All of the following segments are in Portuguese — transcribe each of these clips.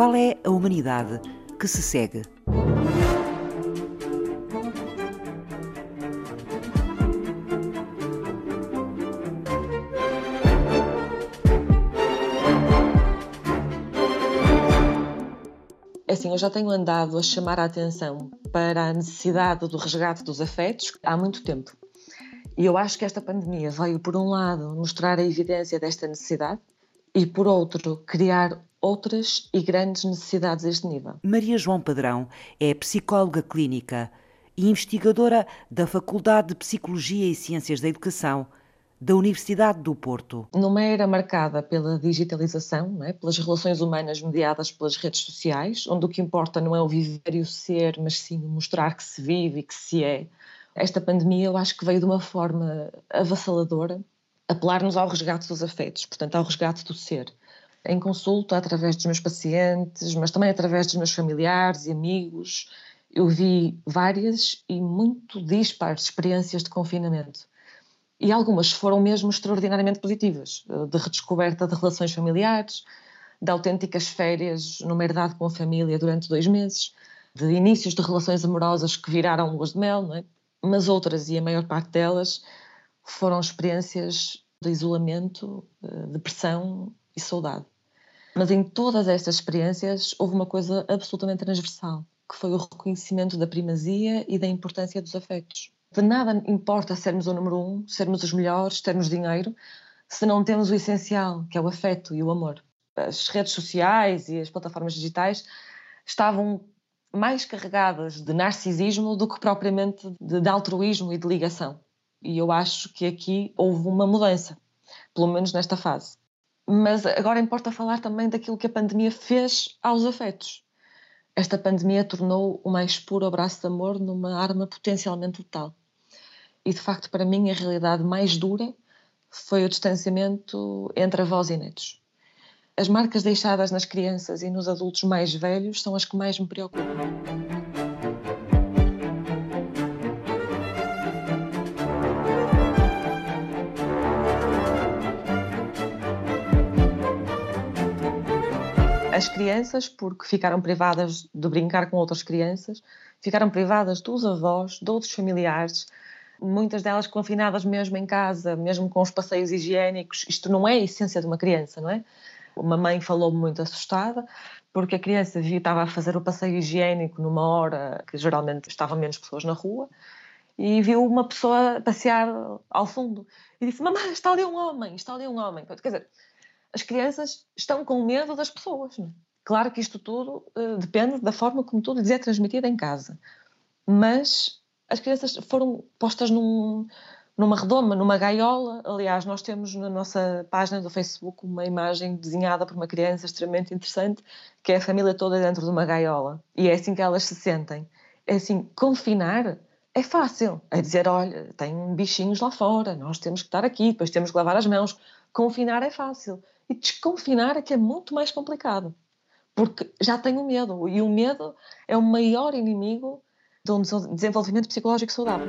Qual é a humanidade que se segue? É assim, eu já tenho andado a chamar a atenção para a necessidade do resgate dos afetos há muito tempo. E eu acho que esta pandemia veio, por um lado, mostrar a evidência desta necessidade e, por outro, criar outras e grandes necessidades a este nível. Maria João Padrão é psicóloga clínica e investigadora da Faculdade de Psicologia e Ciências da Educação da Universidade do Porto. Numa era marcada pela digitalização, é? pelas relações humanas mediadas pelas redes sociais, onde o que importa não é o viver e o ser, mas sim mostrar que se vive e que se é. Esta pandemia eu acho que veio de uma forma avassaladora apelar-nos ao resgate dos afetos, portanto, ao resgate do ser. Em consulta, através dos meus pacientes, mas também através dos meus familiares e amigos, eu vi várias e muito dispares experiências de confinamento e algumas foram mesmo extraordinariamente positivas, de redescoberta de relações familiares, de autênticas férias numa herdade com a família durante dois meses, de inícios de relações amorosas que viraram luas de mel, não é? mas outras, e a maior parte delas, foram experiências de isolamento, eh, depressão e saudade. Mas em todas estas experiências houve uma coisa absolutamente transversal, que foi o reconhecimento da primazia e da importância dos afetos. De nada importa sermos o número um, sermos os melhores, termos dinheiro, se não temos o essencial, que é o afeto e o amor. As redes sociais e as plataformas digitais estavam mais carregadas de narcisismo do que propriamente de, de altruísmo e de ligação. E eu acho que aqui houve uma mudança, pelo menos nesta fase. Mas agora importa falar também daquilo que a pandemia fez aos afetos. Esta pandemia tornou o mais puro abraço de amor numa arma potencialmente letal e de facto para mim a realidade mais dura foi o distanciamento entre avós e netos. As marcas deixadas nas crianças e nos adultos mais velhos são as que mais me preocupam. As crianças, porque ficaram privadas de brincar com outras crianças, ficaram privadas dos avós, de outros familiares, muitas delas confinadas mesmo em casa, mesmo com os passeios higiênicos. Isto não é a essência de uma criança, não é? Uma mãe falou-me muito assustada porque a criança viu, estava a fazer o passeio higiênico numa hora que geralmente estavam menos pessoas na rua e viu uma pessoa passear ao fundo e disse: Mamãe, está ali um homem, está ali um homem. Quer dizer, as crianças estão com medo das pessoas. Não é? Claro que isto tudo uh, depende da forma como tudo lhes é transmitido em casa, mas as crianças foram postas num, numa redoma, numa gaiola. Aliás, nós temos na nossa página do Facebook uma imagem desenhada por uma criança extremamente interessante, que é a família toda dentro de uma gaiola. E é assim que elas se sentem. É assim, confinar é fácil. É dizer, olha, tem bichinhos lá fora, nós temos que estar aqui, depois temos que lavar as mãos. Confinar é fácil. E desconfinar é que é muito mais complicado. Porque já tenho medo. E o medo é o maior inimigo de um desenvolvimento psicológico saudável.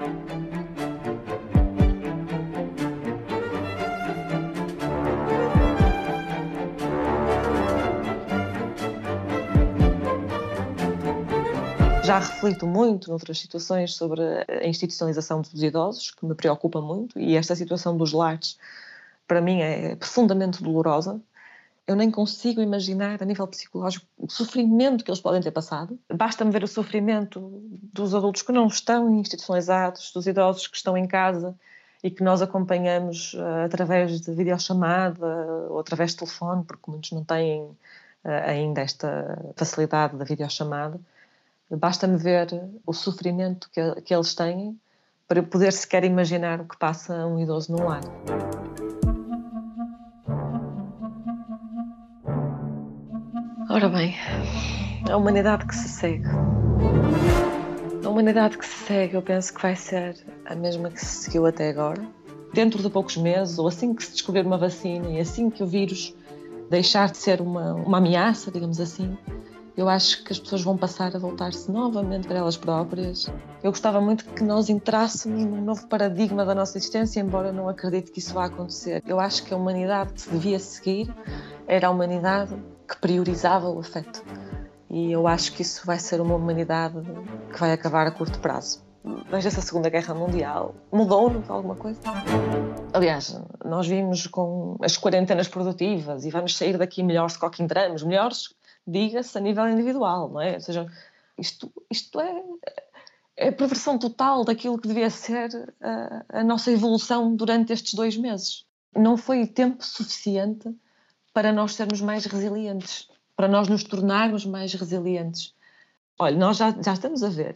Já reflito muito noutras situações sobre a institucionalização dos idosos, que me preocupa muito, e esta situação dos lares, para mim, é profundamente dolorosa, eu nem consigo imaginar a nível psicológico o sofrimento que eles podem ter passado. Basta-me ver o sofrimento dos adultos que não estão institucionalizados, dos idosos que estão em casa e que nós acompanhamos uh, através de videochamada ou através de telefone, porque muitos não têm uh, ainda esta facilidade da videochamada. Basta-me ver o sofrimento que, que eles têm para poder sequer imaginar o que passa um idoso no lar. Ora bem, a humanidade que se segue. A humanidade que se segue, eu penso que vai ser a mesma que se seguiu até agora. Dentro de poucos meses, ou assim que se descobrir uma vacina e assim que o vírus deixar de ser uma, uma ameaça, digamos assim, eu acho que as pessoas vão passar a voltar-se novamente para elas próprias. Eu gostava muito que nós entrássemos num novo paradigma da nossa existência, embora não acredite que isso vá acontecer. Eu acho que a humanidade que se devia seguir era a humanidade que priorizava o afeto. E eu acho que isso vai ser uma humanidade que vai acabar a curto prazo. Veja-se a Segunda Guerra Mundial. Mudou-nos alguma coisa? Aliás, nós vimos com as quarentenas produtivas e vamos sair daqui melhores do que entramos. Melhores, diga-se, a nível individual, não é? Ou seja, isto, isto é, é a perversão total daquilo que devia ser a, a nossa evolução durante estes dois meses. Não foi tempo suficiente para nós sermos mais resilientes, para nós nos tornarmos mais resilientes. Olha, nós já, já estamos a ver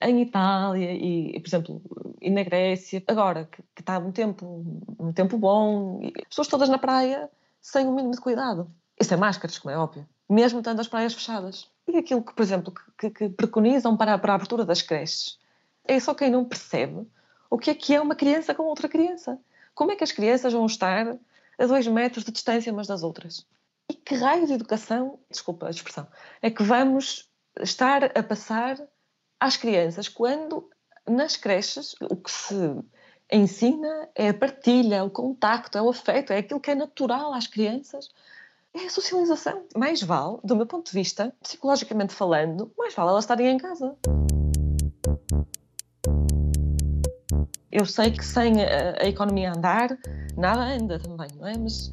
em Itália e, por exemplo, e na Grécia, agora que, que está um tempo, um tempo bom, e pessoas todas na praia sem o mínimo de cuidado. Isso é máscaras, como é óbvio, mesmo tendo as praias fechadas. E aquilo que, por exemplo, que, que preconizam para, para a abertura das creches. É só quem não percebe o que é que é uma criança com outra criança. Como é que as crianças vão estar a dois metros de distância umas das outras? E que raio de educação, desculpa a expressão, é que vamos estar a passar às crianças quando nas creches o que se ensina é a partilha, o contacto, é o afeto, é aquilo que é natural às crianças. É a socialização. Mais vale, do meu ponto de vista, psicologicamente falando, mais vale elas estarem em casa. Eu sei que sem a, a economia andar, nada anda também, não é? Mas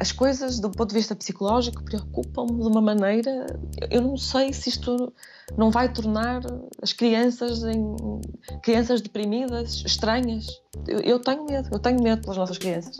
as coisas, do ponto de vista psicológico, preocupam-me de uma maneira. Eu não sei se isto não vai tornar as crianças em crianças deprimidas, estranhas. Eu, eu tenho medo, eu tenho medo pelas nossas crianças.